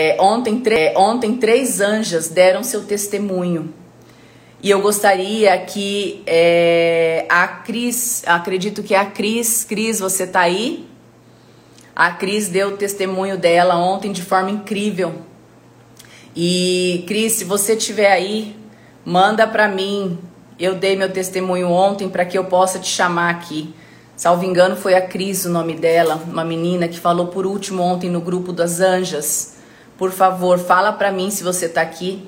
É, ontem, ontem, três anjas deram seu testemunho. E eu gostaria que é, a Cris, acredito que é a Cris, Cris, você tá aí? A Cris deu o testemunho dela ontem de forma incrível. E Cris, se você estiver aí, manda para mim. Eu dei meu testemunho ontem para que eu possa te chamar aqui. Salvo engano, foi a Cris o nome dela, uma menina que falou por último ontem no grupo das Anjas. Por favor, fala para mim se você tá aqui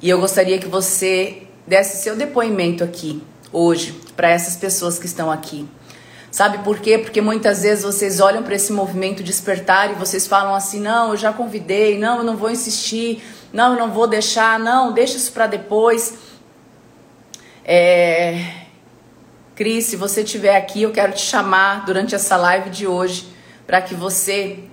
e eu gostaria que você desse seu depoimento aqui, hoje, para essas pessoas que estão aqui. Sabe por quê? Porque muitas vezes vocês olham para esse movimento despertar e vocês falam assim: não, eu já convidei, não, eu não vou insistir, não, eu não vou deixar, não, deixa isso para depois. É... Cris, se você estiver aqui, eu quero te chamar durante essa live de hoje para que você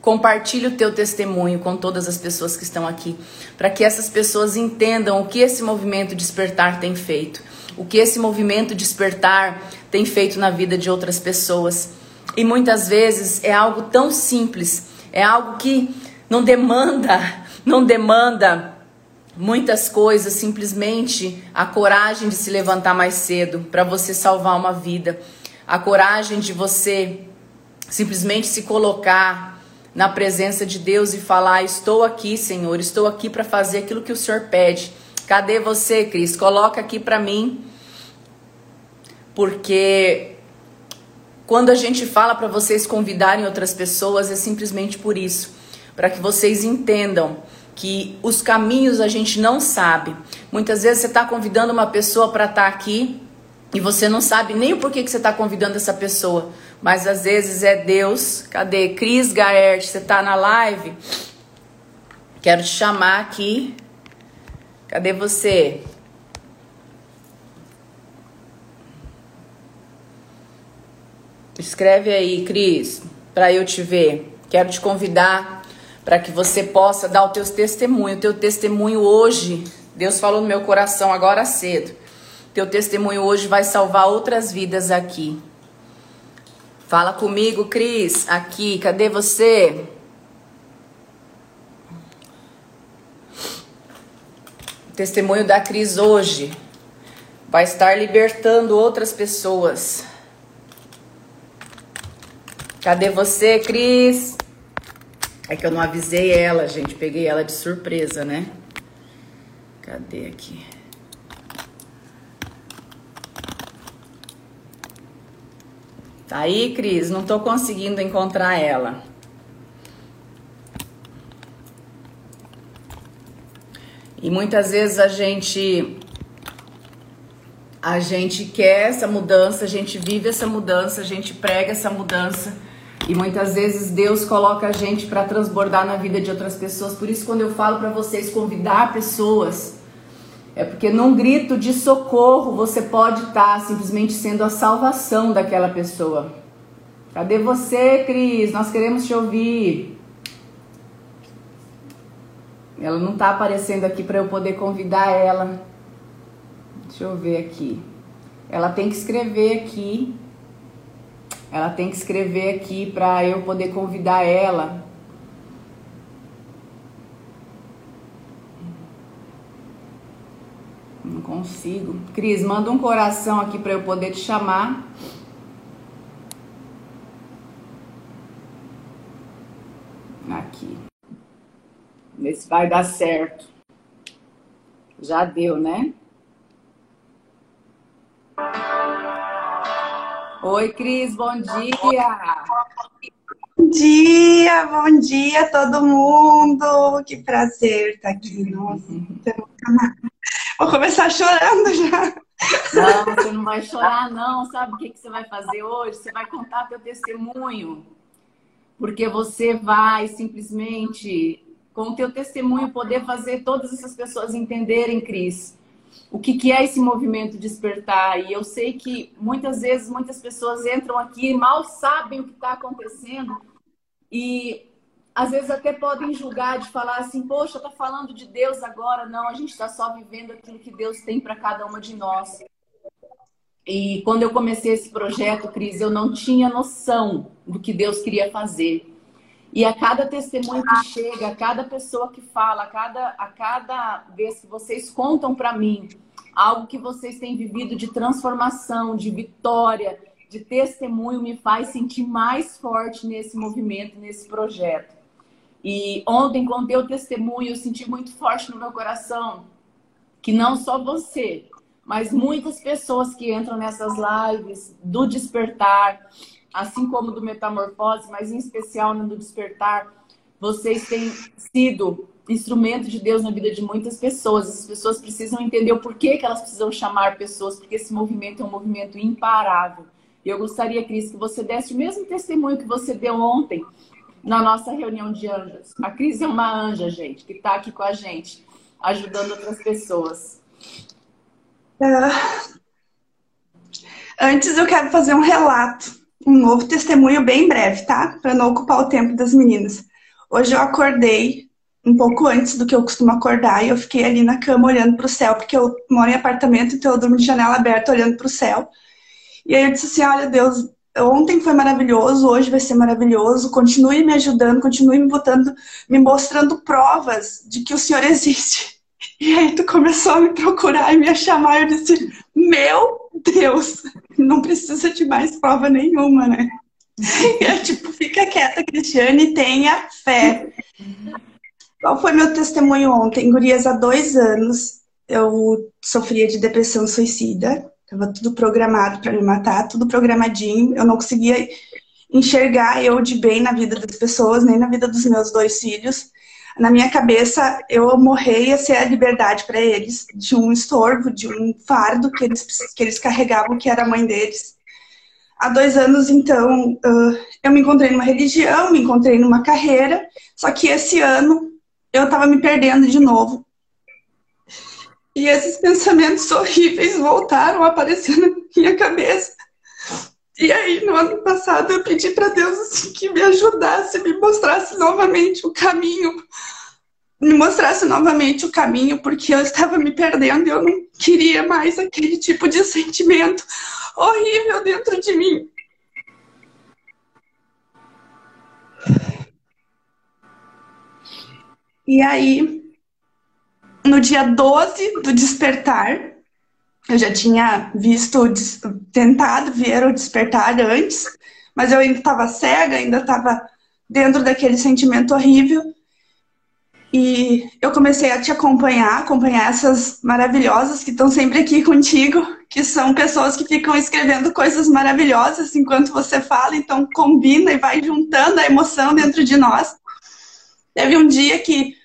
Compartilhe o teu testemunho com todas as pessoas que estão aqui, para que essas pessoas entendam o que esse movimento despertar tem feito, o que esse movimento despertar tem feito na vida de outras pessoas. E muitas vezes é algo tão simples, é algo que não demanda, não demanda muitas coisas, simplesmente a coragem de se levantar mais cedo para você salvar uma vida, a coragem de você simplesmente se colocar na presença de Deus e falar: Estou aqui, Senhor, estou aqui para fazer aquilo que o Senhor pede. Cadê você, Cris? Coloca aqui para mim. Porque quando a gente fala para vocês convidarem outras pessoas, é simplesmente por isso para que vocês entendam que os caminhos a gente não sabe. Muitas vezes você está convidando uma pessoa para estar tá aqui e você não sabe nem o porquê que você está convidando essa pessoa. Mas às vezes é Deus. Cadê? Cris Gaert, você está na live? Quero te chamar aqui. Cadê você? Escreve aí, Cris, para eu te ver. Quero te convidar para que você possa dar o teu testemunho. O teu testemunho hoje, Deus falou no meu coração agora cedo. Teu testemunho hoje vai salvar outras vidas aqui. Fala comigo, Cris. Aqui, cadê você? O testemunho da Cris hoje vai estar libertando outras pessoas. Cadê você, Cris? É que eu não avisei ela, gente. Peguei ela de surpresa, né? Cadê aqui? Tá aí, Cris? Não tô conseguindo encontrar ela. E muitas vezes a gente a gente quer essa mudança, a gente vive essa mudança, a gente prega essa mudança. E muitas vezes Deus coloca a gente para transbordar na vida de outras pessoas. Por isso, quando eu falo para vocês convidar pessoas, é porque num grito de socorro você pode estar tá simplesmente sendo a salvação daquela pessoa. Cadê você, Cris? Nós queremos te ouvir. Ela não está aparecendo aqui para eu poder convidar ela. Deixa eu ver aqui. Ela tem que escrever aqui. Ela tem que escrever aqui para eu poder convidar ela. Consigo. Cris, manda um coração aqui para eu poder te chamar. Aqui. Ver se vai dar certo. Já deu, né? Oi, Cris, bom dia. Bom dia, bom dia todo mundo. Que prazer estar aqui. Nossa, Vou começar chorando já. Não, você não vai chorar, não. Sabe o que, que você vai fazer hoje? Você vai contar teu testemunho. Porque você vai simplesmente, com o teu testemunho, poder fazer todas essas pessoas entenderem, Cris, o que, que é esse movimento despertar. E eu sei que muitas vezes muitas pessoas entram aqui e mal sabem o que está acontecendo. E às vezes até podem julgar de falar assim, poxa, tá falando de Deus agora. Não, a gente está só vivendo aquilo que Deus tem para cada uma de nós. E quando eu comecei esse projeto, Cris, eu não tinha noção do que Deus queria fazer. E a cada testemunho que chega, a cada pessoa que fala, a cada, a cada vez que vocês contam para mim algo que vocês têm vivido de transformação, de vitória, de testemunho, me faz sentir mais forte nesse movimento, nesse projeto. E ontem, quando deu testemunho, eu senti muito forte no meu coração que não só você, mas muitas pessoas que entram nessas lives do despertar, assim como do metamorfose, mas em especial no despertar, vocês têm sido instrumento de Deus na vida de muitas pessoas. As pessoas precisam entender o porquê que elas precisam chamar pessoas, porque esse movimento é um movimento imparável. E eu gostaria, Cris, que você desse o mesmo testemunho que você deu ontem na nossa reunião de anjos. A Cris é uma anja, gente, que está aqui com a gente, ajudando outras pessoas. Uh, antes eu quero fazer um relato, um novo testemunho bem breve, tá? Para não ocupar o tempo das meninas. Hoje eu acordei um pouco antes do que eu costumo acordar e eu fiquei ali na cama olhando para o céu, porque eu moro em apartamento, então eu durmo de janela aberta olhando para o céu. E aí eu disse assim: Olha, Deus, ontem foi maravilhoso, hoje vai ser maravilhoso. Continue me ajudando, continue me botando, me mostrando provas de que o Senhor existe. E aí tu começou a me procurar e me chamar. Eu disse: Meu Deus, não precisa de mais prova nenhuma, né? E é tipo, fica quieta, Cristiane, tenha fé. Qual foi meu testemunho ontem? Gurias, há dois anos eu sofria de depressão suicida. Tava tudo programado para me matar, tudo programadinho. Eu não conseguia enxergar eu de bem na vida das pessoas, nem na vida dos meus dois filhos. Na minha cabeça, eu morrer ia ser a liberdade para eles de um estorvo, de um fardo que eles, que eles carregavam, que era a mãe deles. Há dois anos, então, eu me encontrei numa religião, me encontrei numa carreira, só que esse ano eu estava me perdendo de novo. E esses pensamentos horríveis voltaram a aparecer na minha cabeça. E aí, no ano passado, eu pedi para Deus assim, que me ajudasse, me mostrasse novamente o caminho, me mostrasse novamente o caminho, porque eu estava me perdendo e eu não queria mais aquele tipo de sentimento horrível dentro de mim. E aí, no dia 12 do despertar, eu já tinha visto, tentado ver o despertar antes, mas eu ainda estava cega, ainda estava dentro daquele sentimento horrível. E eu comecei a te acompanhar, acompanhar essas maravilhosas que estão sempre aqui contigo, que são pessoas que ficam escrevendo coisas maravilhosas enquanto você fala, então combina e vai juntando a emoção dentro de nós. Teve um dia que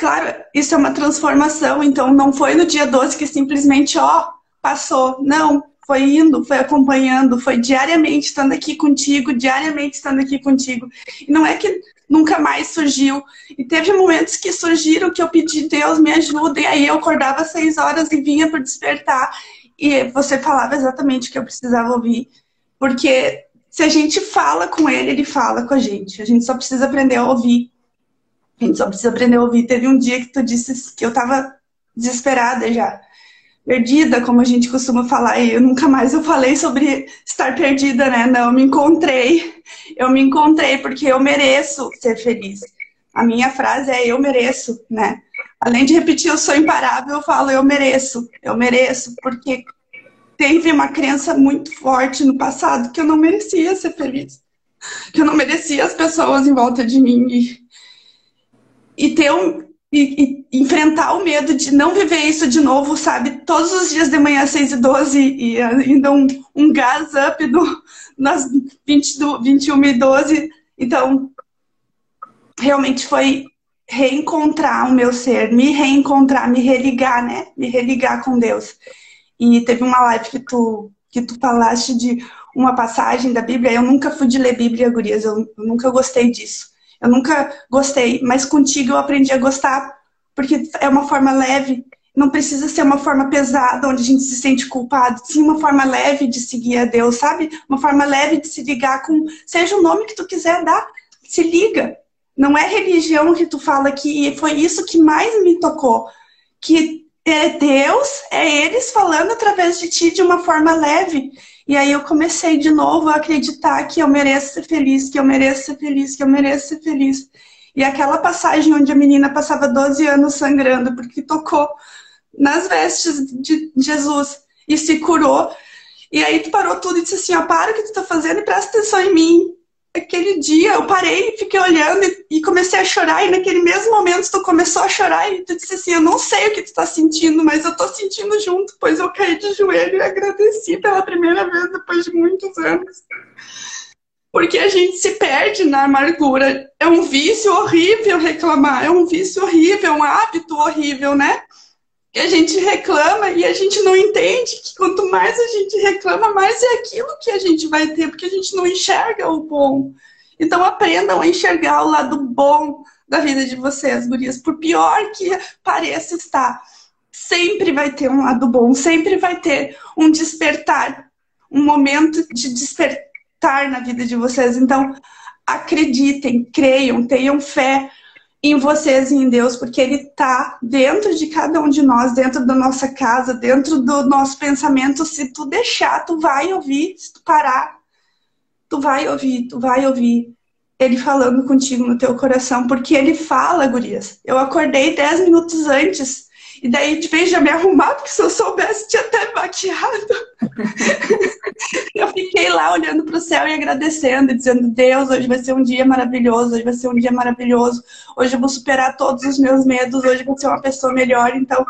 Claro, isso é uma transformação, então não foi no dia 12 que simplesmente, ó, passou. Não, foi indo, foi acompanhando, foi diariamente estando aqui contigo, diariamente estando aqui contigo. E não é que nunca mais surgiu. E teve momentos que surgiram que eu pedi, Deus, me ajuda, e aí eu acordava às seis horas e vinha para despertar. E você falava exatamente o que eu precisava ouvir. Porque se a gente fala com ele, ele fala com a gente. A gente só precisa aprender a ouvir. A gente só precisa aprender a ouvir. Teve um dia que tu disse que eu tava desesperada já. Perdida, como a gente costuma falar, e eu nunca mais eu falei sobre estar perdida, né? Não, eu me encontrei. Eu me encontrei porque eu mereço ser feliz. A minha frase é eu mereço, né? Além de repetir eu sou imparável, eu falo eu mereço. Eu mereço porque teve uma crença muito forte no passado que eu não merecia ser feliz. Que eu não merecia as pessoas em volta de mim. E ter um, e, e, enfrentar o medo de não viver isso de novo, sabe? Todos os dias de manhã, 6 e 12, e ainda um, um gás up do, nas 20 do, 21 e 12. Então, realmente foi reencontrar o meu ser, me reencontrar, me religar, né? Me religar com Deus. E teve uma live que tu, que tu falaste de uma passagem da Bíblia. Eu nunca fui de ler Bíblia, gurias, eu, eu nunca gostei disso. Eu nunca gostei, mas contigo eu aprendi a gostar, porque é uma forma leve, não precisa ser uma forma pesada, onde a gente se sente culpado, sim uma forma leve de seguir a Deus, sabe? Uma forma leve de se ligar com, seja o nome que tu quiser dar, se liga. Não é religião que tu fala que foi isso que mais me tocou, que é Deus, é eles falando através de ti de uma forma leve. E aí eu comecei de novo a acreditar que eu mereço ser feliz, que eu mereço ser feliz, que eu mereço ser feliz. E aquela passagem onde a menina passava 12 anos sangrando porque tocou nas vestes de Jesus e se curou. E aí tu parou tudo e disse assim, ó, para o que tu tá fazendo e presta atenção em mim aquele dia eu parei, fiquei olhando e, comecei a chorar. E naquele mesmo momento tu começou a chorar e tu disse assim: Eu não sei o que tu tá sentindo, mas eu tô sentindo junto. Pois eu caí de joelho e agradeci pela primeira vez depois de muitos anos. Porque a gente se perde na amargura. É um vício horrível reclamar, é um vício horrível, um hábito horrível, né? Que a gente reclama e a gente não entende que quanto mais a gente reclama, mais é aquilo que a gente vai ter, porque a gente não enxerga o bom. Então aprendam a enxergar o lado bom da vida de vocês, gurias. Por pior que pareça estar, sempre vai ter um lado bom, sempre vai ter um despertar, um momento de despertar na vida de vocês. Então acreditem, creiam, tenham fé em vocês e em Deus, porque Ele está dentro de cada um de nós, dentro da nossa casa, dentro do nosso pensamento. Se tu deixar, tu vai ouvir. Se tu parar, tu vai ouvir, tu vai ouvir Ele falando contigo no teu coração, porque Ele fala, gurias. Eu acordei dez minutos antes e daí, de vez de me arrumar, porque se eu soubesse, tinha até maquiado. eu fiquei lá olhando para o céu e agradecendo, dizendo: Deus, hoje vai ser um dia maravilhoso, hoje vai ser um dia maravilhoso, hoje eu vou superar todos os meus medos, hoje vou ser uma pessoa melhor. Então,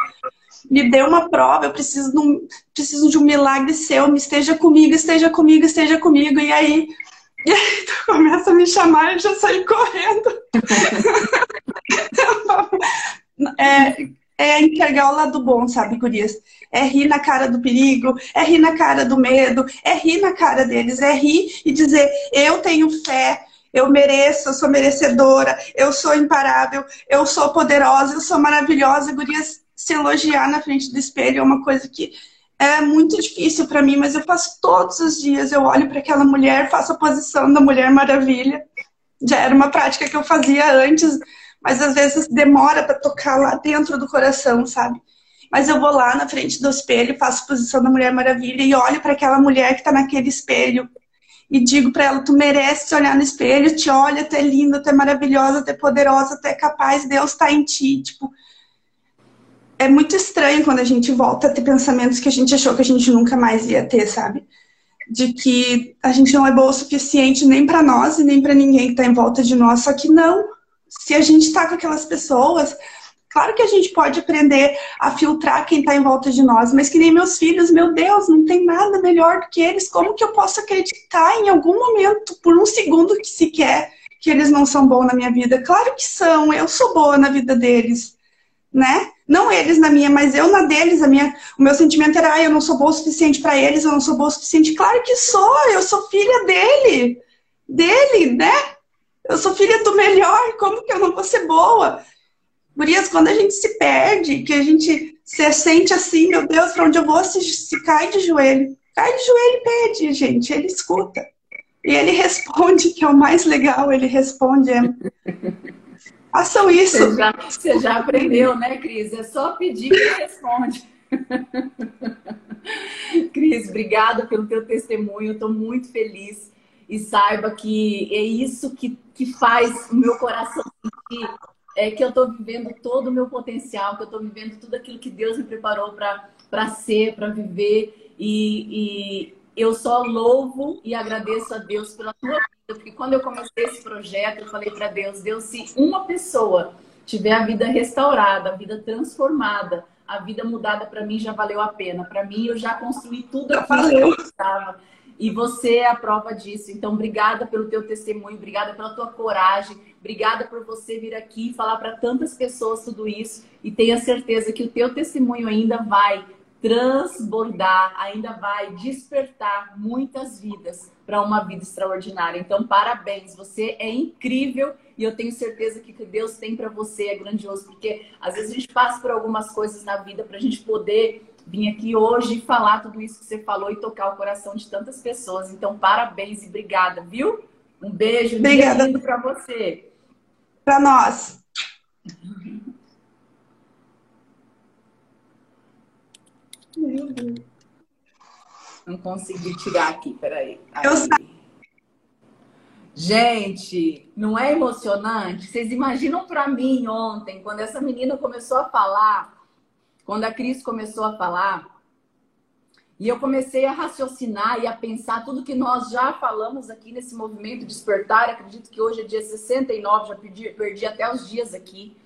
me dê uma prova, eu preciso de um, preciso de um milagre seu, me esteja comigo, esteja comigo, esteja comigo. E aí, e aí tu começa a me chamar e eu já saí correndo. é, é enxergar o lado bom, sabe, gurias? É rir na cara do perigo, é rir na cara do medo, é rir na cara deles, é rir e dizer: eu tenho fé, eu mereço, eu sou merecedora, eu sou imparável, eu sou poderosa, eu sou maravilhosa. Gurias, se elogiar na frente do espelho é uma coisa que é muito difícil para mim, mas eu faço todos os dias. Eu olho para aquela mulher, faço a posição da Mulher Maravilha. Já era uma prática que eu fazia antes mas às vezes demora para tocar lá dentro do coração, sabe? Mas eu vou lá na frente do espelho, faço posição da Mulher Maravilha e olho para aquela mulher que está naquele espelho e digo para ela: tu mereces olhar no espelho, te olha, tu é linda, tu é maravilhosa, tu é poderosa, tu é capaz, Deus está em ti. Tipo, é muito estranho quando a gente volta a ter pensamentos que a gente achou que a gente nunca mais ia ter, sabe? De que a gente não é boa o suficiente nem para nós e nem para ninguém que está em volta de nós. Só que não, se a gente está com aquelas pessoas, claro que a gente pode aprender a filtrar quem está em volta de nós, mas que nem meus filhos, meu Deus, não tem nada melhor do que eles. Como que eu posso acreditar em algum momento, por um segundo que sequer, que eles não são bons na minha vida? Claro que são, eu sou boa na vida deles, né? Não eles na minha, mas eu na deles. A minha, o meu sentimento era, ah, eu não sou boa o suficiente para eles, eu não sou boa o suficiente. Claro que sou, eu sou filha dele, dele, né? Eu sou filha do melhor, como que eu não vou ser boa? Gurias, quando a gente se perde, que a gente se sente assim, meu Deus, para onde eu vou, se, se cai de joelho. Cai de joelho e pede, gente, ele escuta. E ele responde, que é o mais legal, ele responde. É... Façam isso. Você já, você já aprendeu, né, Cris? É só pedir que responde. Cris, obrigada pelo teu testemunho, estou muito feliz e saiba que é isso que, que faz o meu coração sentir é que eu estou vivendo todo o meu potencial, que eu estou vivendo tudo aquilo que Deus me preparou para ser, para viver. E, e, eu só louvo e agradeço a Deus pela tua vida, porque quando eu comecei esse projeto, eu falei para Deus: Deus, se uma pessoa tiver a vida restaurada, a vida transformada, a vida mudada para mim já valeu a pena. Para mim, eu já construí tudo aquilo que eu estava. E você é a prova disso. Então, obrigada pelo teu testemunho, obrigada pela tua coragem, obrigada por você vir aqui e falar para tantas pessoas tudo isso. E tenha certeza que o teu testemunho ainda vai transbordar, ainda vai despertar muitas vidas para uma vida extraordinária. Então, parabéns, você é incrível e eu tenho certeza que o que Deus tem para você é grandioso, porque às vezes a gente passa por algumas coisas na vida para a gente poder vir aqui hoje falar tudo isso que você falou e tocar o coração de tantas pessoas. Então, parabéns e obrigada, viu? Um beijo obrigada. lindo para você. Para nós. Meu Deus. Não consegui tirar aqui, peraí. Aí. Eu sei. Gente, não é emocionante? Vocês imaginam para mim ontem, quando essa menina começou a falar, quando a Cris começou a falar, e eu comecei a raciocinar e a pensar tudo que nós já falamos aqui nesse movimento Despertar. Acredito que hoje é dia 69, já perdi, perdi até os dias aqui.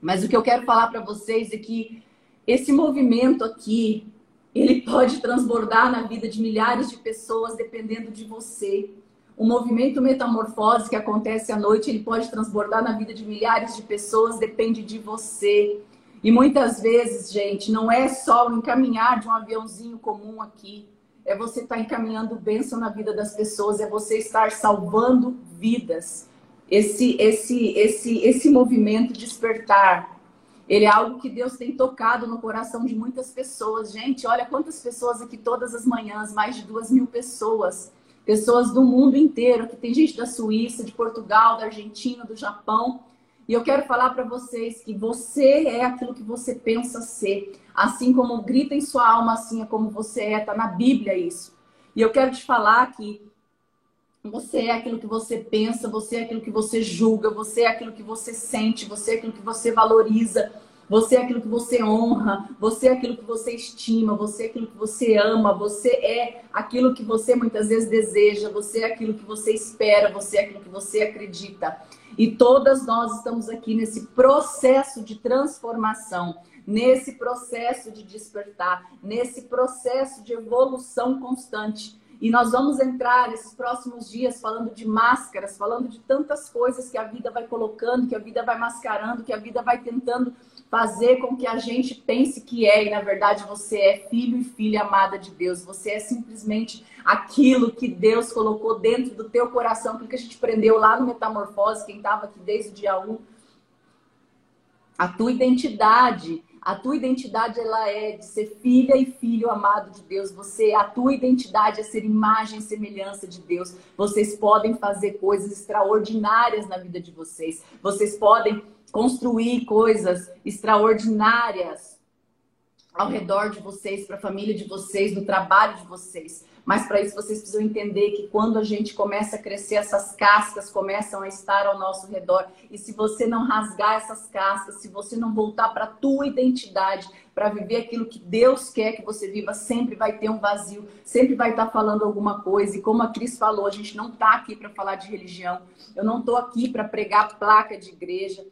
Mas o que eu quero falar para vocês é que esse movimento aqui, ele pode transbordar na vida de milhares de pessoas dependendo de você. O movimento metamorfose que acontece à noite, ele pode transbordar na vida de milhares de pessoas, depende de você. E muitas vezes, gente, não é só o encaminhar de um aviãozinho comum aqui. É você estar tá encaminhando bênção na vida das pessoas, é você estar salvando vidas. Esse, esse, esse, esse movimento despertar, ele é algo que Deus tem tocado no coração de muitas pessoas. Gente, olha quantas pessoas aqui todas as manhãs, mais de duas mil pessoas. Pessoas do mundo inteiro, que tem gente da Suíça, de Portugal, da Argentina, do Japão. E eu quero falar para vocês que você é aquilo que você pensa ser. Assim como grita em sua alma, assim é como você é. Está na Bíblia isso. E eu quero te falar que você é aquilo que você pensa, você é aquilo que você julga, você é aquilo que você sente, você é aquilo que você valoriza, você é aquilo que você honra, você é aquilo que você estima, você é aquilo que você ama, você é aquilo que você muitas vezes deseja, você é aquilo que você espera, você é aquilo que você acredita. E todas nós estamos aqui nesse processo de transformação, nesse processo de despertar, nesse processo de evolução constante. E nós vamos entrar nesses próximos dias falando de máscaras, falando de tantas coisas que a vida vai colocando, que a vida vai mascarando, que a vida vai tentando fazer com que a gente pense que é, e na verdade você é filho e filha amada de Deus. Você é simplesmente aquilo que Deus colocou dentro do teu coração, aquilo que a gente aprendeu lá no Metamorfose, quem estava aqui desde o dia 1. A tua identidade, a tua identidade ela é de ser filha e filho amado de Deus. Você, a tua identidade é ser imagem e semelhança de Deus. Vocês podem fazer coisas extraordinárias na vida de vocês. Vocês podem construir coisas extraordinárias ao redor de vocês, para a família de vocês, no trabalho de vocês. Mas para isso vocês precisam entender que quando a gente começa a crescer, essas cascas começam a estar ao nosso redor. E se você não rasgar essas cascas, se você não voltar para a tua identidade, para viver aquilo que Deus quer que você viva, sempre vai ter um vazio, sempre vai estar tá falando alguma coisa. E como a Cris falou, a gente não está aqui para falar de religião. Eu não estou aqui para pregar placa de igreja.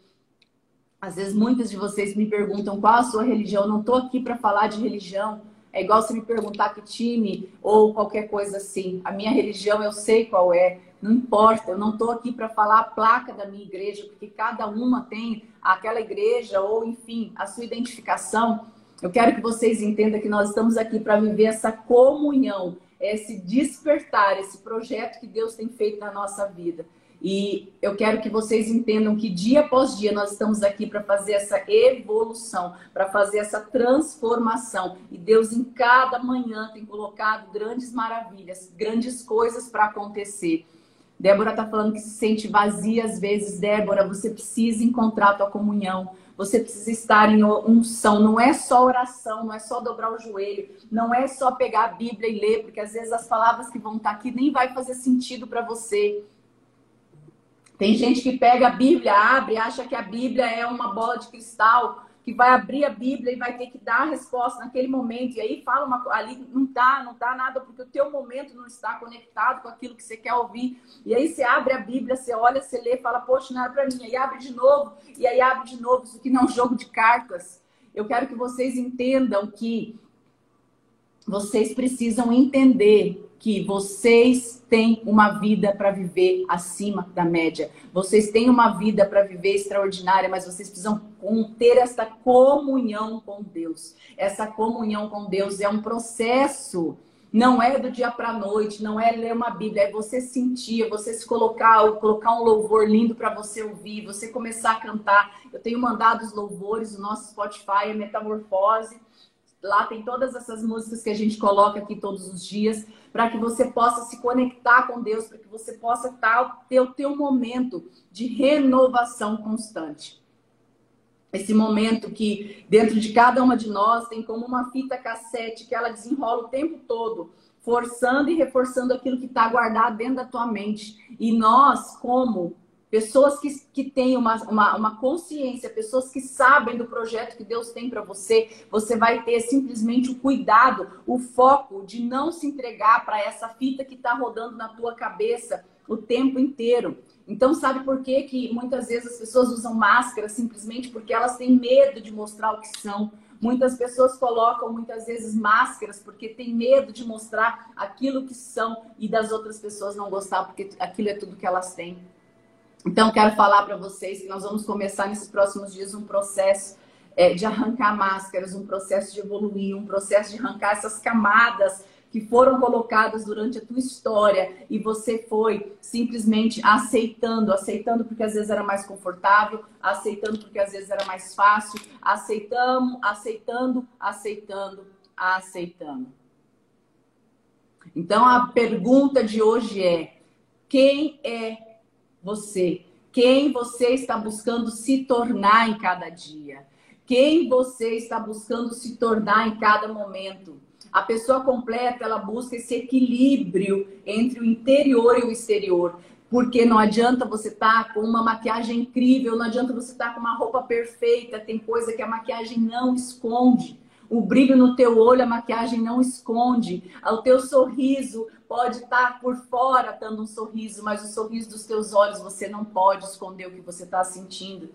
Às vezes muitas de vocês me perguntam qual a sua religião. Eu não estou aqui para falar de religião. É igual se me perguntar que time ou qualquer coisa assim. A minha religião eu sei qual é. Não importa, eu não estou aqui para falar a placa da minha igreja, porque cada uma tem aquela igreja ou, enfim, a sua identificação. Eu quero que vocês entendam que nós estamos aqui para viver essa comunhão, esse despertar, esse projeto que Deus tem feito na nossa vida. E eu quero que vocês entendam que dia após dia nós estamos aqui para fazer essa evolução, para fazer essa transformação. E Deus em cada manhã tem colocado grandes maravilhas, grandes coisas para acontecer. Débora está falando que se sente vazia às vezes. Débora, você precisa encontrar a tua comunhão. Você precisa estar em unção. Não é só oração, não é só dobrar o joelho, não é só pegar a Bíblia e ler, porque às vezes as palavras que vão estar aqui nem vai fazer sentido para você. Tem gente que pega a Bíblia, abre, acha que a Bíblia é uma bola de cristal, que vai abrir a Bíblia e vai ter que dar a resposta naquele momento. E aí fala uma ali não tá, não tá nada, porque o teu momento não está conectado com aquilo que você quer ouvir. E aí você abre a Bíblia, você olha, você lê, fala, poxa, não era para mim. E abre de novo, e aí abre de novo. Isso aqui não é um jogo de cartas. Eu quero que vocês entendam que vocês precisam entender que vocês têm uma vida para viver acima da média. Vocês têm uma vida para viver extraordinária, mas vocês precisam ter essa comunhão com Deus. Essa comunhão com Deus é um processo. Não é do dia para noite, não é ler uma Bíblia, é você sentir, é você se colocar, colocar um louvor lindo para você ouvir, você começar a cantar. Eu tenho mandado os louvores, o nosso Spotify é Metamorfose. Lá tem todas essas músicas que a gente coloca aqui todos os dias para que você possa se conectar com Deus, para que você possa ter o teu momento de renovação constante. esse momento que dentro de cada uma de nós tem como uma fita cassete que ela desenrola o tempo todo, forçando e reforçando aquilo que está guardado dentro da tua mente. E nós, como pessoas que, que têm uma, uma, uma consciência, pessoas que sabem do projeto que Deus tem para você, você vai ter simplesmente o cuidado, o foco de não se entregar para essa fita que está rodando na tua cabeça o tempo inteiro. Então, sabe por que, que muitas vezes as pessoas usam máscara simplesmente porque elas têm medo de mostrar o que são? Muitas pessoas colocam muitas vezes máscaras porque têm medo de mostrar aquilo que são e das outras pessoas não gostar porque aquilo é tudo que elas têm. Então, quero falar para vocês que nós vamos começar nesses próximos dias um processo é, de arrancar máscaras, um processo de evoluir, um processo de arrancar essas camadas que foram colocadas durante a tua história e você foi simplesmente aceitando, aceitando porque às vezes era mais confortável, aceitando porque às vezes era mais fácil, aceitamos, aceitando, aceitando, aceitando. Então a pergunta de hoje é: quem é você. Quem você está buscando se tornar em cada dia. Quem você está buscando se tornar em cada momento. A pessoa completa, ela busca esse equilíbrio entre o interior e o exterior. Porque não adianta você estar tá com uma maquiagem incrível, não adianta você estar tá com uma roupa perfeita, tem coisa que a maquiagem não esconde. O brilho no teu olho, a maquiagem não esconde. O teu sorriso pode estar por fora dando um sorriso, mas o sorriso dos teus olhos você não pode esconder o que você está sentindo.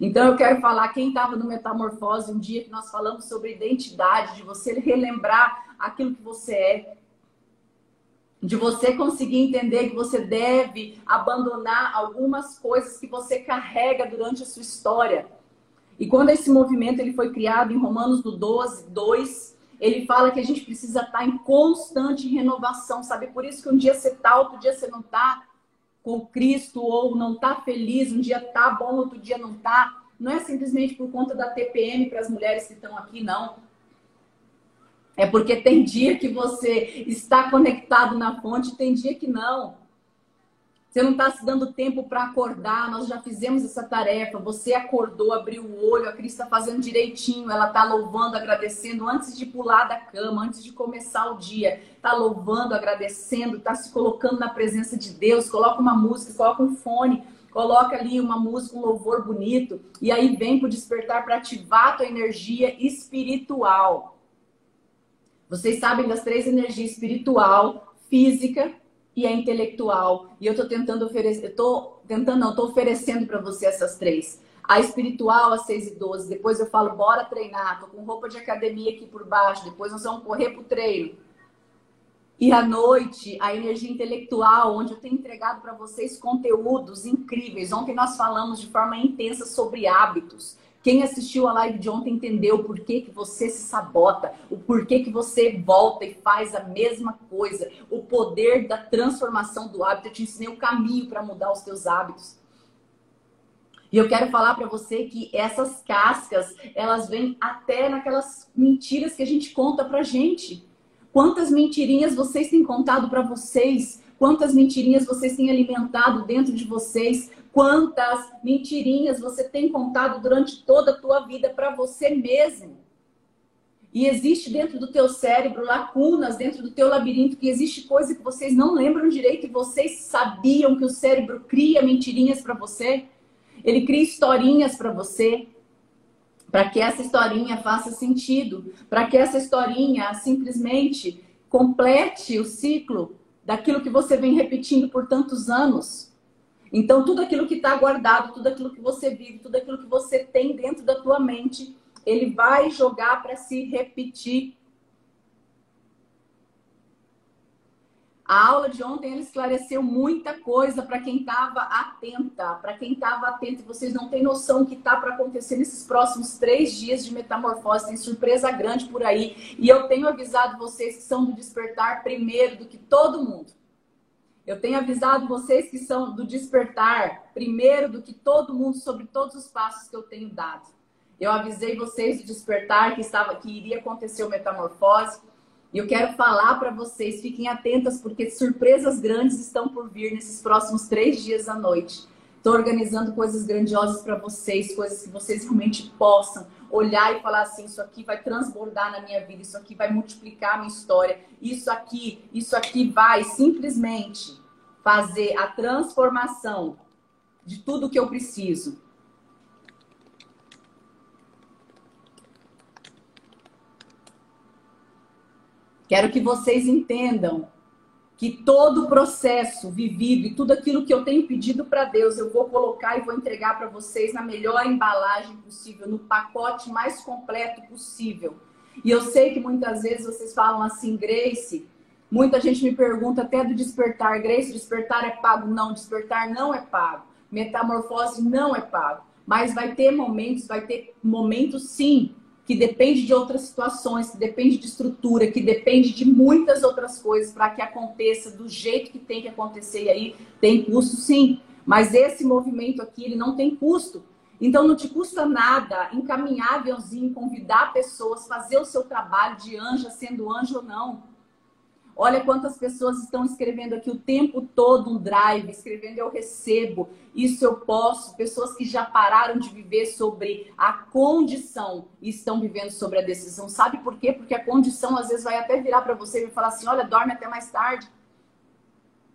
Então eu quero falar, quem estava no Metamorfose, um dia que nós falamos sobre identidade, de você relembrar aquilo que você é, de você conseguir entender que você deve abandonar algumas coisas que você carrega durante a sua história. E quando esse movimento ele foi criado em Romanos do 12, 2, ele fala que a gente precisa estar em constante renovação, sabe? Por isso que um dia você tá, outro dia você não tá com Cristo, ou não tá feliz, um dia tá bom, outro dia não tá. Não é simplesmente por conta da TPM para as mulheres que estão aqui, não. É porque tem dia que você está conectado na fonte, tem dia que não. Você não está se dando tempo para acordar. Nós já fizemos essa tarefa. Você acordou, abriu o olho, a Cris está fazendo direitinho. Ela está louvando, agradecendo antes de pular da cama, antes de começar o dia. Está louvando, agradecendo, está se colocando na presença de Deus. Coloca uma música, coloca um fone, coloca ali uma música, um louvor bonito. E aí vem para o despertar para ativar a tua energia espiritual. Vocês sabem das três energias espiritual, física e é intelectual. E eu estou tentando oferecer, estou tentando não, estou oferecendo para você essas três. A espiritual, às 6 e 12. Depois eu falo, bora treinar. Tô com roupa de academia aqui por baixo. Depois nós vamos correr pro treino. E à noite, a energia intelectual, onde eu tenho entregado para vocês conteúdos incríveis. Ontem nós falamos de forma intensa sobre hábitos. Quem assistiu a live de ontem entendeu o porquê que você se sabota, o porquê que você volta e faz a mesma coisa, o poder da transformação do hábito. Eu te ensinei o caminho para mudar os teus hábitos. E eu quero falar para você que essas cascas, elas vêm até naquelas mentiras que a gente conta pra gente. Quantas mentirinhas vocês têm contado para vocês? Quantas mentirinhas vocês têm alimentado dentro de vocês? Quantas mentirinhas você tem contado durante toda a tua vida para você mesmo? E existe dentro do teu cérebro lacunas, dentro do teu labirinto, que existe coisa que vocês não lembram direito e vocês sabiam que o cérebro cria mentirinhas para você? Ele cria historinhas para você, para que essa historinha faça sentido, para que essa historinha simplesmente complete o ciclo daquilo que você vem repetindo por tantos anos. Então, tudo aquilo que está guardado, tudo aquilo que você vive, tudo aquilo que você tem dentro da tua mente, ele vai jogar para se repetir. A aula de ontem esclareceu muita coisa para quem estava atenta, para quem estava atento. Vocês não têm noção o que está para acontecer nesses próximos três dias de metamorfose. Tem surpresa grande por aí. E eu tenho avisado vocês que são do despertar primeiro do que todo mundo. Eu tenho avisado vocês que são do despertar primeiro do que todo mundo sobre todos os passos que eu tenho dado. Eu avisei vocês do despertar que estava que iria acontecer o metamorfose. E eu quero falar para vocês, fiquem atentas porque surpresas grandes estão por vir nesses próximos três dias à noite. Estou organizando coisas grandiosas para vocês, coisas que vocês realmente possam olhar e falar assim: isso aqui vai transbordar na minha vida, isso aqui vai multiplicar a minha história, isso aqui, isso aqui vai simplesmente fazer a transformação de tudo que eu preciso. Quero que vocês entendam que todo o processo vivido e tudo aquilo que eu tenho pedido para Deus, eu vou colocar e vou entregar para vocês na melhor embalagem possível, no pacote mais completo possível. E eu sei que muitas vezes vocês falam assim, Grace, muita gente me pergunta até do despertar, Grace, despertar é pago? Não, despertar não é pago. Metamorfose não é pago. Mas vai ter momentos, vai ter momentos sim, que depende de outras situações, que depende de estrutura, que depende de muitas outras coisas para que aconteça do jeito que tem que acontecer. E aí tem custo sim, mas esse movimento aqui ele não tem custo. Então não te custa nada encaminhar aviãozinho, convidar pessoas, fazer o seu trabalho de anja, sendo anjo ou não. Olha quantas pessoas estão escrevendo aqui o tempo todo um drive, escrevendo eu recebo, isso eu posso. Pessoas que já pararam de viver sobre a condição e estão vivendo sobre a decisão. Sabe por quê? Porque a condição às vezes vai até virar para você e falar assim: olha, dorme até mais tarde.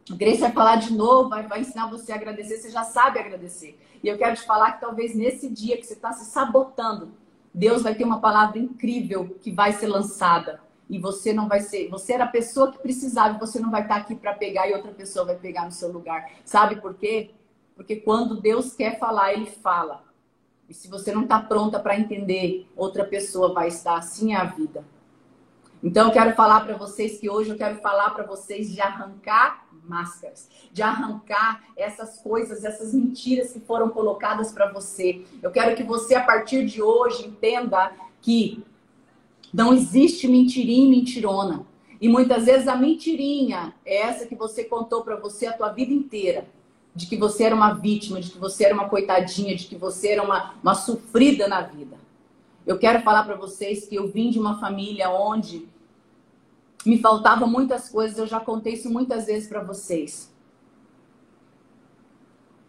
A Grace vai falar de novo, vai, vai ensinar você a agradecer, você já sabe agradecer. E eu quero te falar que talvez nesse dia que você está se sabotando, Deus vai ter uma palavra incrível que vai ser lançada e você não vai ser, você era a pessoa que precisava, você não vai estar aqui para pegar e outra pessoa vai pegar no seu lugar. Sabe por quê? Porque quando Deus quer falar, ele fala. E se você não está pronta para entender, outra pessoa vai estar assim é a vida. Então eu quero falar para vocês que hoje eu quero falar para vocês de arrancar máscaras, de arrancar essas coisas, essas mentiras que foram colocadas para você. Eu quero que você a partir de hoje entenda que não existe mentirinha e mentirona. E muitas vezes a mentirinha é essa que você contou para você a tua vida inteira. De que você era uma vítima, de que você era uma coitadinha, de que você era uma, uma sofrida na vida. Eu quero falar para vocês que eu vim de uma família onde me faltavam muitas coisas, eu já contei isso muitas vezes para vocês.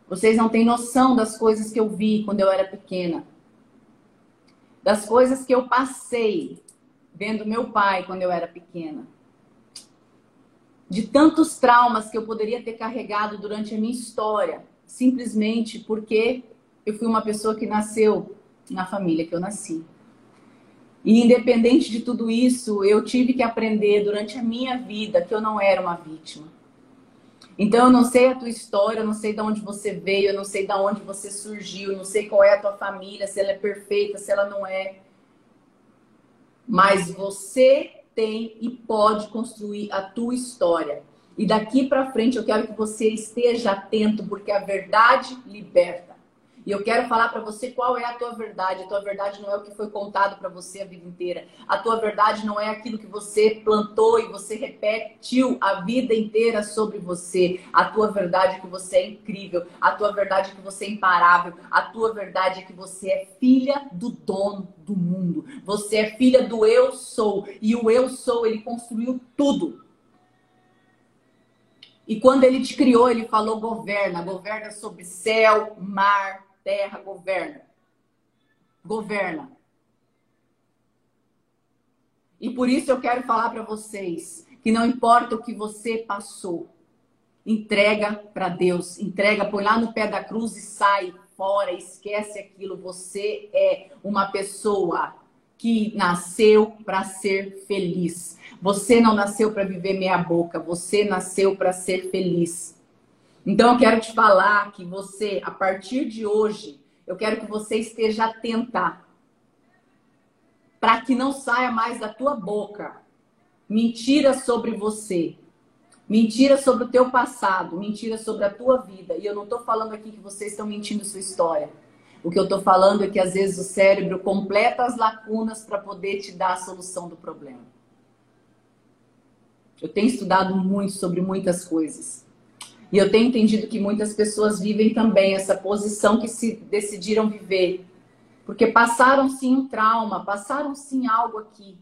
Vocês não têm noção das coisas que eu vi quando eu era pequena. Das coisas que eu passei vendo meu pai quando eu era pequena. De tantos traumas que eu poderia ter carregado durante a minha história, simplesmente porque eu fui uma pessoa que nasceu na família que eu nasci. E independente de tudo isso, eu tive que aprender durante a minha vida que eu não era uma vítima. Então eu não sei a tua história, eu não sei de onde você veio, eu não sei de onde você surgiu, eu não sei qual é a tua família, se ela é perfeita, se ela não é. Mas você tem e pode construir a tua história. E daqui para frente eu quero que você esteja atento, porque a verdade liberta. E eu quero falar para você qual é a tua verdade. A tua verdade não é o que foi contado para você a vida inteira. A tua verdade não é aquilo que você plantou e você repetiu a vida inteira sobre você. A tua verdade é que você é incrível. A tua verdade é que você é imparável. A tua verdade é que você é filha do dono do mundo. Você é filha do eu sou. E o eu sou, ele construiu tudo. E quando ele te criou, ele falou: governa, governa sobre céu, mar, terra, governa. Governa. E por isso eu quero falar para vocês que não importa o que você passou, entrega para Deus, entrega, põe lá no pé da cruz e sai fora, esquece aquilo. Você é uma pessoa que nasceu para ser feliz. Você não nasceu para viver meia boca, você nasceu para ser feliz. Então eu quero te falar que você, a partir de hoje, eu quero que você esteja atenta para que não saia mais da tua boca mentira sobre você, mentira sobre o teu passado, mentira sobre a tua vida. E eu não estou falando aqui que vocês estão mentindo sua história. O que eu estou falando é que às vezes o cérebro completa as lacunas para poder te dar a solução do problema. Eu tenho estudado muito sobre muitas coisas. E eu tenho entendido que muitas pessoas vivem também essa posição que se decidiram viver. Porque passaram sim um trauma, passaram sim algo aqui.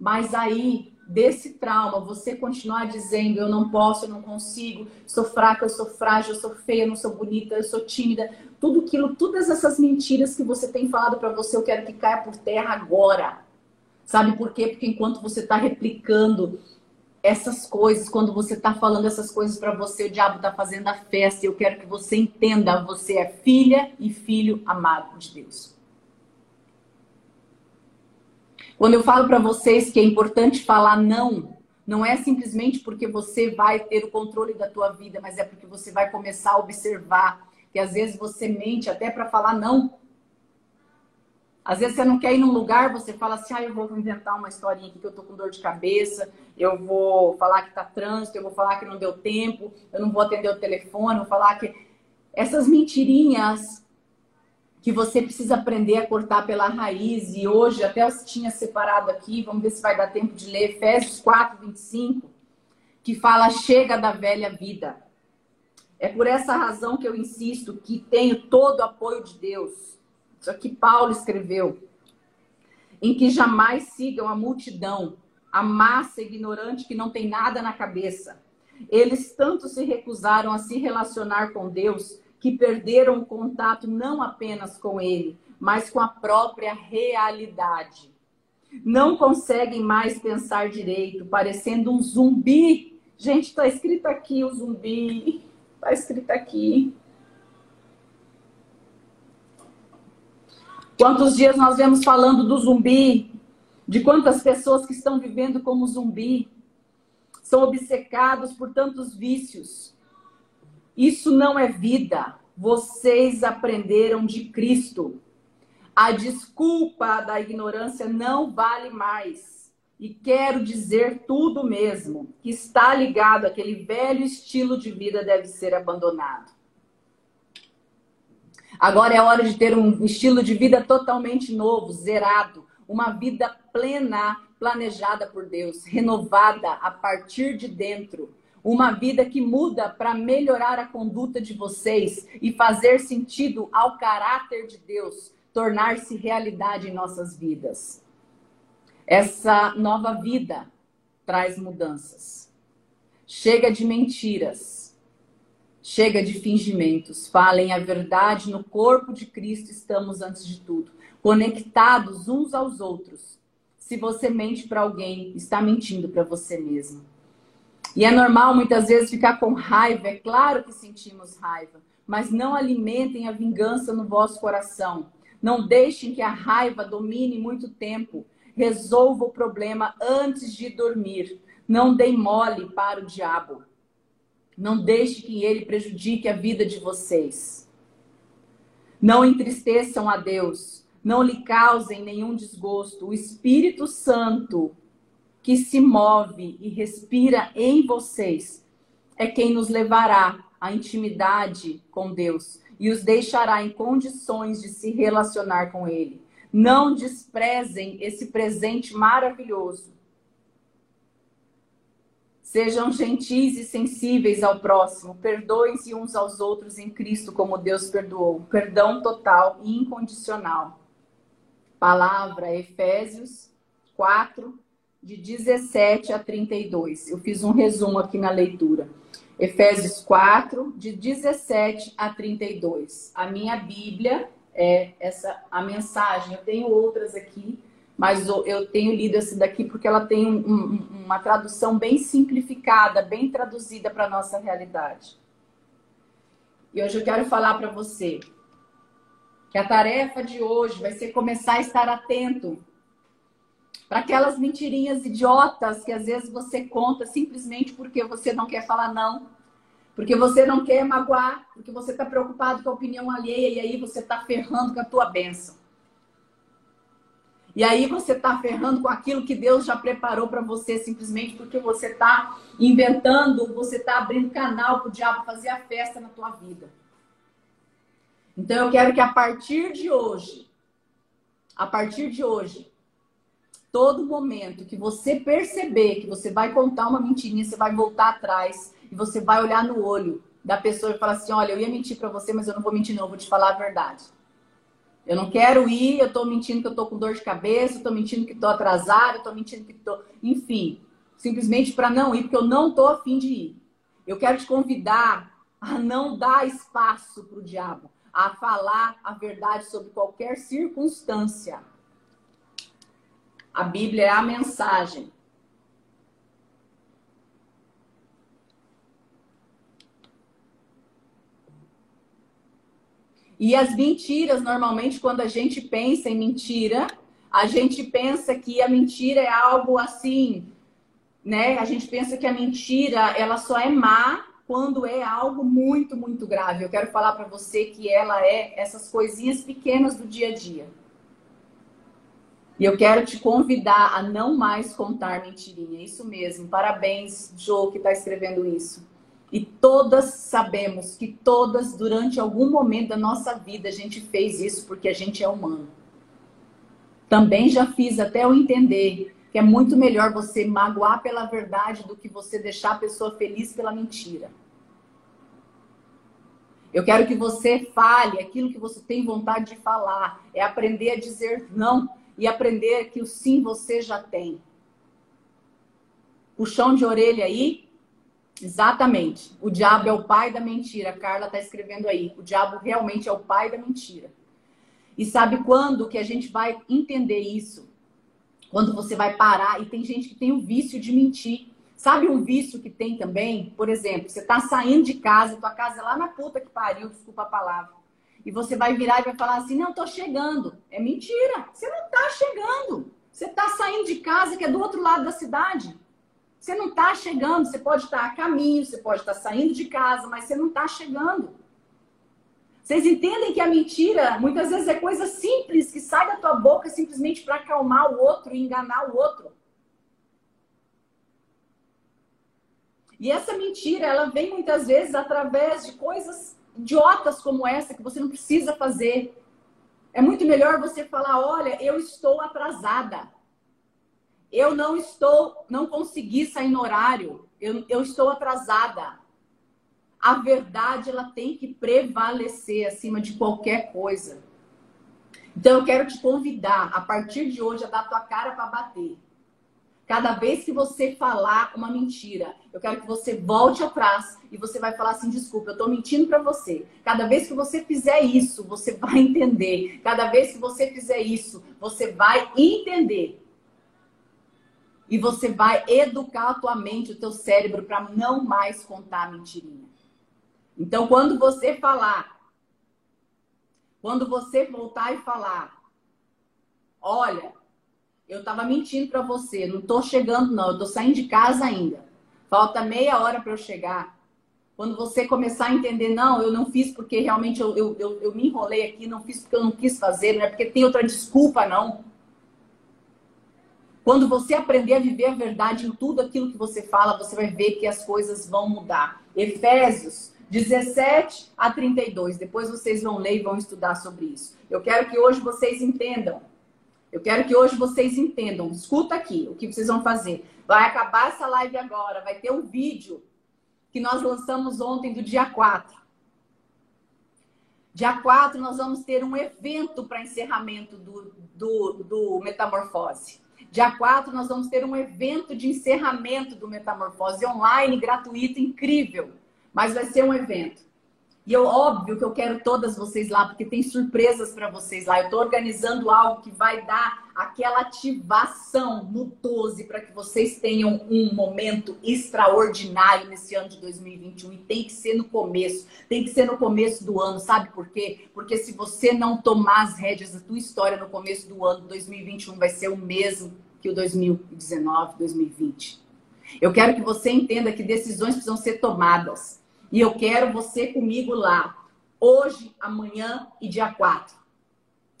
Mas aí desse trauma, você continuar dizendo eu não posso, eu não consigo, sou fraca, eu sou frágil, eu sou feia, eu não sou bonita, eu sou tímida, tudo aquilo, todas essas mentiras que você tem falado para você, eu quero que caia por terra agora. Sabe por quê? Porque enquanto você está replicando essas coisas, quando você está falando essas coisas para você, o diabo está fazendo a festa. Eu quero que você entenda: você é filha e filho amado de Deus. Quando eu falo para vocês que é importante falar não, não é simplesmente porque você vai ter o controle da tua vida, mas é porque você vai começar a observar que às vezes você mente até para falar não. Às vezes você não quer ir num lugar, você fala assim: ah, eu vou inventar uma historinha aqui que eu tô com dor de cabeça, eu vou falar que tá trânsito, eu vou falar que não deu tempo, eu não vou atender o telefone, vou falar que. Essas mentirinhas que você precisa aprender a cortar pela raiz, e hoje até eu tinha separado aqui, vamos ver se vai dar tempo de ler, Efésios 4, 25, que fala: chega da velha vida. É por essa razão que eu insisto que tenho todo o apoio de Deus isso aqui Paulo escreveu. Em que jamais sigam a multidão, a massa ignorante que não tem nada na cabeça. Eles tanto se recusaram a se relacionar com Deus que perderam o contato não apenas com Ele, mas com a própria realidade. Não conseguem mais pensar direito, parecendo um zumbi. Gente, está escrito aqui o zumbi. Está escrito aqui. Quantos dias nós vemos falando do zumbi, de quantas pessoas que estão vivendo como zumbi, são obcecados por tantos vícios. Isso não é vida. Vocês aprenderam de Cristo. A desculpa da ignorância não vale mais. E quero dizer tudo mesmo, que está ligado àquele velho estilo de vida deve ser abandonado. Agora é hora de ter um estilo de vida totalmente novo, zerado, uma vida plena, planejada por Deus, renovada a partir de dentro. Uma vida que muda para melhorar a conduta de vocês e fazer sentido ao caráter de Deus, tornar-se realidade em nossas vidas. Essa nova vida traz mudanças. Chega de mentiras Chega de fingimentos. Falem a verdade. No corpo de Cristo estamos, antes de tudo, conectados uns aos outros. Se você mente para alguém, está mentindo para você mesmo. E é normal muitas vezes ficar com raiva. É claro que sentimos raiva. Mas não alimentem a vingança no vosso coração. Não deixem que a raiva domine muito tempo. Resolva o problema antes de dormir. Não deem mole para o diabo. Não deixe que ele prejudique a vida de vocês. Não entristeçam a Deus. Não lhe causem nenhum desgosto. O Espírito Santo que se move e respira em vocês é quem nos levará à intimidade com Deus e os deixará em condições de se relacionar com Ele. Não desprezem esse presente maravilhoso Sejam gentis e sensíveis ao próximo. Perdoem-se uns aos outros em Cristo, como Deus perdoou. Perdão total e incondicional. Palavra Efésios 4, de 17 a 32. Eu fiz um resumo aqui na leitura. Efésios 4, de 17 a 32. A minha Bíblia é essa a mensagem. Eu tenho outras aqui mas eu tenho lido esse daqui porque ela tem um, um, uma tradução bem simplificada, bem traduzida para a nossa realidade. E hoje eu quero falar para você que a tarefa de hoje vai ser começar a estar atento para aquelas mentirinhas idiotas que às vezes você conta simplesmente porque você não quer falar não, porque você não quer magoar, porque você está preocupado com a opinião alheia e aí você está ferrando com a tua bênção. E aí você está ferrando com aquilo que Deus já preparou para você, simplesmente porque você está inventando, você está abrindo canal para o diabo fazer a festa na tua vida. Então eu quero que a partir de hoje, a partir de hoje, todo momento que você perceber que você vai contar uma mentirinha, você vai voltar atrás e você vai olhar no olho da pessoa e falar assim: olha, eu ia mentir para você, mas eu não vou mentir, não, eu vou te falar a verdade. Eu não quero ir, eu estou mentindo que eu estou com dor de cabeça, estou mentindo que estou atrasada, estou mentindo que estou. Enfim, simplesmente para não ir, porque eu não estou afim de ir. Eu quero te convidar a não dar espaço para o diabo, a falar a verdade sobre qualquer circunstância. A Bíblia é a mensagem. E as mentiras, normalmente, quando a gente pensa em mentira, a gente pensa que a mentira é algo assim, né? A gente pensa que a mentira, ela só é má quando é algo muito, muito grave. Eu quero falar para você que ela é essas coisinhas pequenas do dia a dia. E eu quero te convidar a não mais contar mentirinha. Isso mesmo. Parabéns, Joe, que está escrevendo isso. E todas sabemos que todas, durante algum momento da nossa vida, a gente fez isso porque a gente é humano. Também já fiz até eu entender que é muito melhor você magoar pela verdade do que você deixar a pessoa feliz pela mentira. Eu quero que você fale aquilo que você tem vontade de falar. É aprender a dizer não e aprender que o sim você já tem. Puxão de orelha aí, Exatamente. O diabo é o pai da mentira. A Carla está escrevendo aí. O diabo realmente é o pai da mentira. E sabe quando que a gente vai entender isso? Quando você vai parar. E tem gente que tem o vício de mentir. Sabe um vício que tem também? Por exemplo, você está saindo de casa, tua casa é lá na puta que pariu, desculpa a palavra. E você vai virar e vai falar assim: não, tô chegando. É mentira. Você não está chegando. Você está saindo de casa que é do outro lado da cidade. Você não está chegando, você pode estar a caminho, você pode estar saindo de casa, mas você não está chegando. Vocês entendem que a mentira muitas vezes é coisa simples que sai da tua boca simplesmente para acalmar o outro e enganar o outro. E essa mentira, ela vem muitas vezes através de coisas idiotas como essa que você não precisa fazer. É muito melhor você falar: olha, eu estou atrasada. Eu não estou, não consegui sair no horário. Eu, eu estou atrasada. A verdade ela tem que prevalecer acima de qualquer coisa. Então eu quero te convidar a partir de hoje a dar tua cara para bater. Cada vez que você falar uma mentira, eu quero que você volte atrás e você vai falar assim: desculpa, eu estou mentindo para você. Cada vez que você fizer isso, você vai entender. Cada vez que você fizer isso, você vai entender e você vai educar a tua mente, o teu cérebro para não mais contar mentirinha. Então, quando você falar, quando você voltar e falar, olha, eu estava mentindo para você, não estou chegando não, eu estou saindo de casa ainda. Falta meia hora para eu chegar. Quando você começar a entender, não, eu não fiz porque realmente eu, eu, eu, eu me enrolei aqui, não fiz porque eu não quis fazer, não é porque tem outra desculpa, não. Quando você aprender a viver a verdade em tudo aquilo que você fala, você vai ver que as coisas vão mudar. Efésios 17 a 32. Depois vocês vão ler e vão estudar sobre isso. Eu quero que hoje vocês entendam. Eu quero que hoje vocês entendam. Escuta aqui o que vocês vão fazer. Vai acabar essa live agora. Vai ter um vídeo que nós lançamos ontem do dia 4. Dia 4, nós vamos ter um evento para encerramento do, do, do Metamorfose. Dia 4, nós vamos ter um evento de encerramento do Metamorfose online, gratuito, incrível. Mas vai ser um evento. E eu, óbvio que eu quero todas vocês lá, porque tem surpresas para vocês lá. Eu estou organizando algo que vai dar aquela ativação no 12 para que vocês tenham um momento extraordinário nesse ano de 2021. E tem que ser no começo, tem que ser no começo do ano, sabe por quê? Porque se você não tomar as rédeas da tua história no começo do ano, 2021 vai ser o mesmo que o 2019, 2020. Eu quero que você entenda que decisões precisam ser tomadas. E eu quero você comigo lá, hoje, amanhã e dia 4,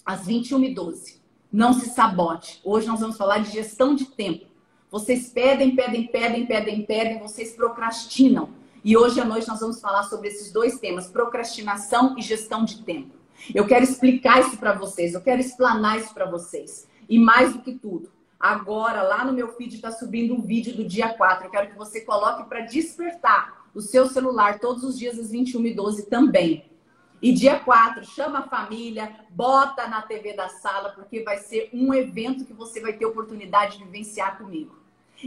às 21h12. Não se sabote. Hoje nós vamos falar de gestão de tempo. Vocês pedem, pedem, pedem, pedem, pedem, vocês procrastinam. E hoje à noite nós vamos falar sobre esses dois temas: procrastinação e gestão de tempo. Eu quero explicar isso para vocês, eu quero explanar isso para vocês. E mais do que tudo, agora lá no meu feed está subindo um vídeo do dia 4. Eu quero que você coloque para despertar o seu celular todos os dias às 21h12 também. E dia 4, chama a família, bota na TV da sala, porque vai ser um evento que você vai ter oportunidade de vivenciar comigo.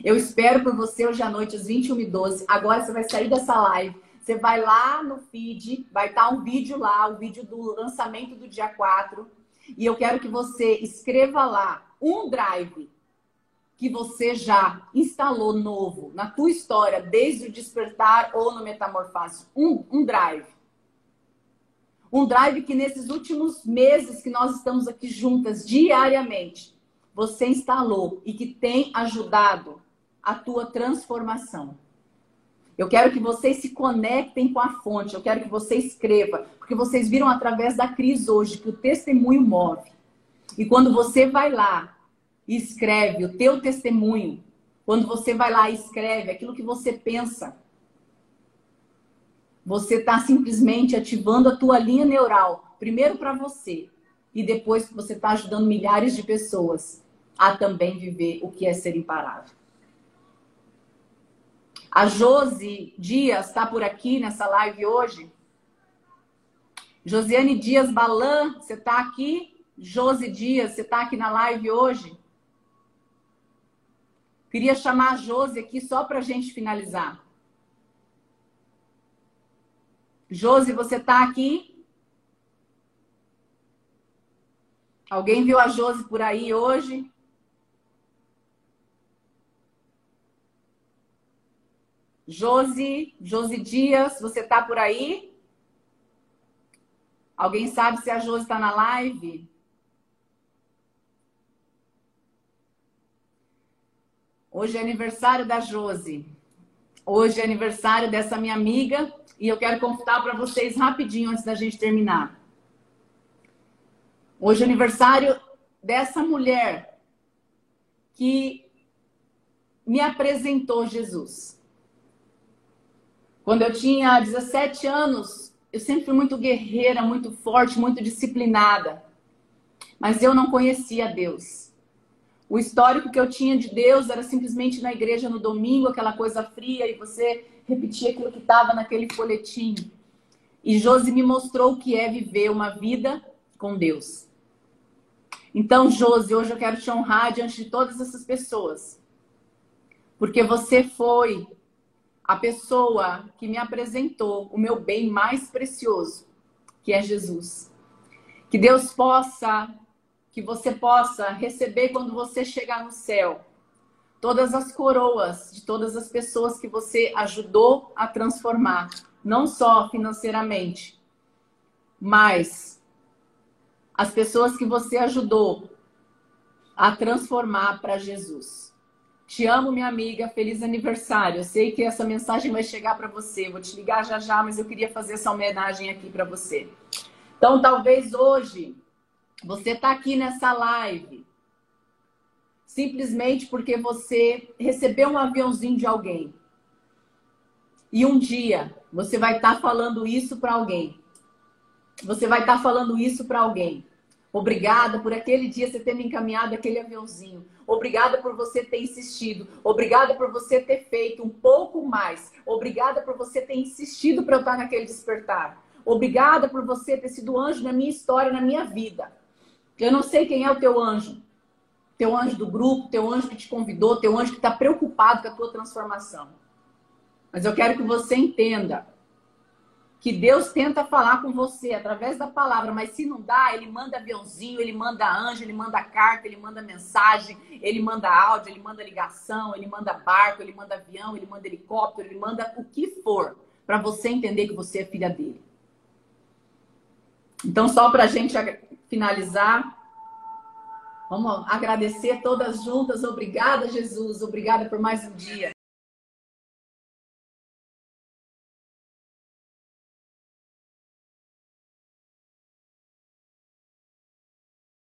Eu espero por você hoje à noite, às 21h12. Agora você vai sair dessa live. Você vai lá no feed, vai estar um vídeo lá, o vídeo do lançamento do dia 4. E eu quero que você escreva lá um drive que você já instalou novo na tua história, desde o despertar ou no metamorfose. Um, um drive. Um drive que nesses últimos meses que nós estamos aqui juntas diariamente, você instalou e que tem ajudado a tua transformação. Eu quero que vocês se conectem com a fonte, eu quero que você escreva, porque vocês viram através da crise hoje que o testemunho move. E quando você vai lá e escreve o teu testemunho, quando você vai lá e escreve aquilo que você pensa, você está simplesmente ativando a tua linha neural, primeiro para você, e depois você está ajudando milhares de pessoas a também viver o que é ser imparável. A Josi Dias está por aqui nessa live hoje. Josiane Dias Balan, você está aqui? Josi Dias, você está aqui na live hoje? Queria chamar a Josi aqui só para a gente finalizar. Josi, você está aqui? Alguém viu a Josi por aí hoje? Josi, Josi Dias, você está por aí? Alguém sabe se a Josi está na live? Hoje é aniversário da Josi. Hoje é aniversário dessa minha amiga e eu quero contar para vocês rapidinho antes da gente terminar. Hoje é aniversário dessa mulher que me apresentou Jesus. Quando eu tinha 17 anos, eu sempre fui muito guerreira, muito forte, muito disciplinada. Mas eu não conhecia Deus. O histórico que eu tinha de Deus era simplesmente na igreja no domingo, aquela coisa fria, e você repetia aquilo que estava naquele folhetim. E Josi me mostrou o que é viver uma vida com Deus. Então, Josi, hoje eu quero te honrar diante de todas essas pessoas. Porque você foi a pessoa que me apresentou o meu bem mais precioso, que é Jesus. Que Deus possa, que você possa receber quando você chegar no céu, todas as coroas de todas as pessoas que você ajudou a transformar, não só financeiramente, mas as pessoas que você ajudou a transformar para Jesus. Te amo, minha amiga. Feliz aniversário. Eu sei que essa mensagem vai chegar para você. vou te ligar já já, mas eu queria fazer essa homenagem aqui para você. Então, talvez hoje você está aqui nessa live simplesmente porque você recebeu um aviãozinho de alguém. E um dia você vai estar tá falando isso para alguém. Você vai estar tá falando isso para alguém. Obrigada por aquele dia você ter me encaminhado aquele aviãozinho. Obrigada por você ter insistido. Obrigada por você ter feito um pouco mais. Obrigada por você ter insistido para eu estar naquele despertar. Obrigada por você ter sido anjo na minha história, na minha vida. Eu não sei quem é o teu anjo. Teu anjo do grupo, teu anjo que te convidou, teu anjo que está preocupado com a tua transformação. Mas eu quero que você entenda que Deus tenta falar com você através da palavra, mas se não dá, ele manda aviãozinho, ele manda anjo, ele manda carta, ele manda mensagem, ele manda áudio, ele manda ligação, ele manda barco, ele manda avião, ele manda helicóptero, ele manda o que for para você entender que você é filha dele. Então, só para a gente finalizar, vamos agradecer todas juntas. Obrigada, Jesus. Obrigada por mais um dia.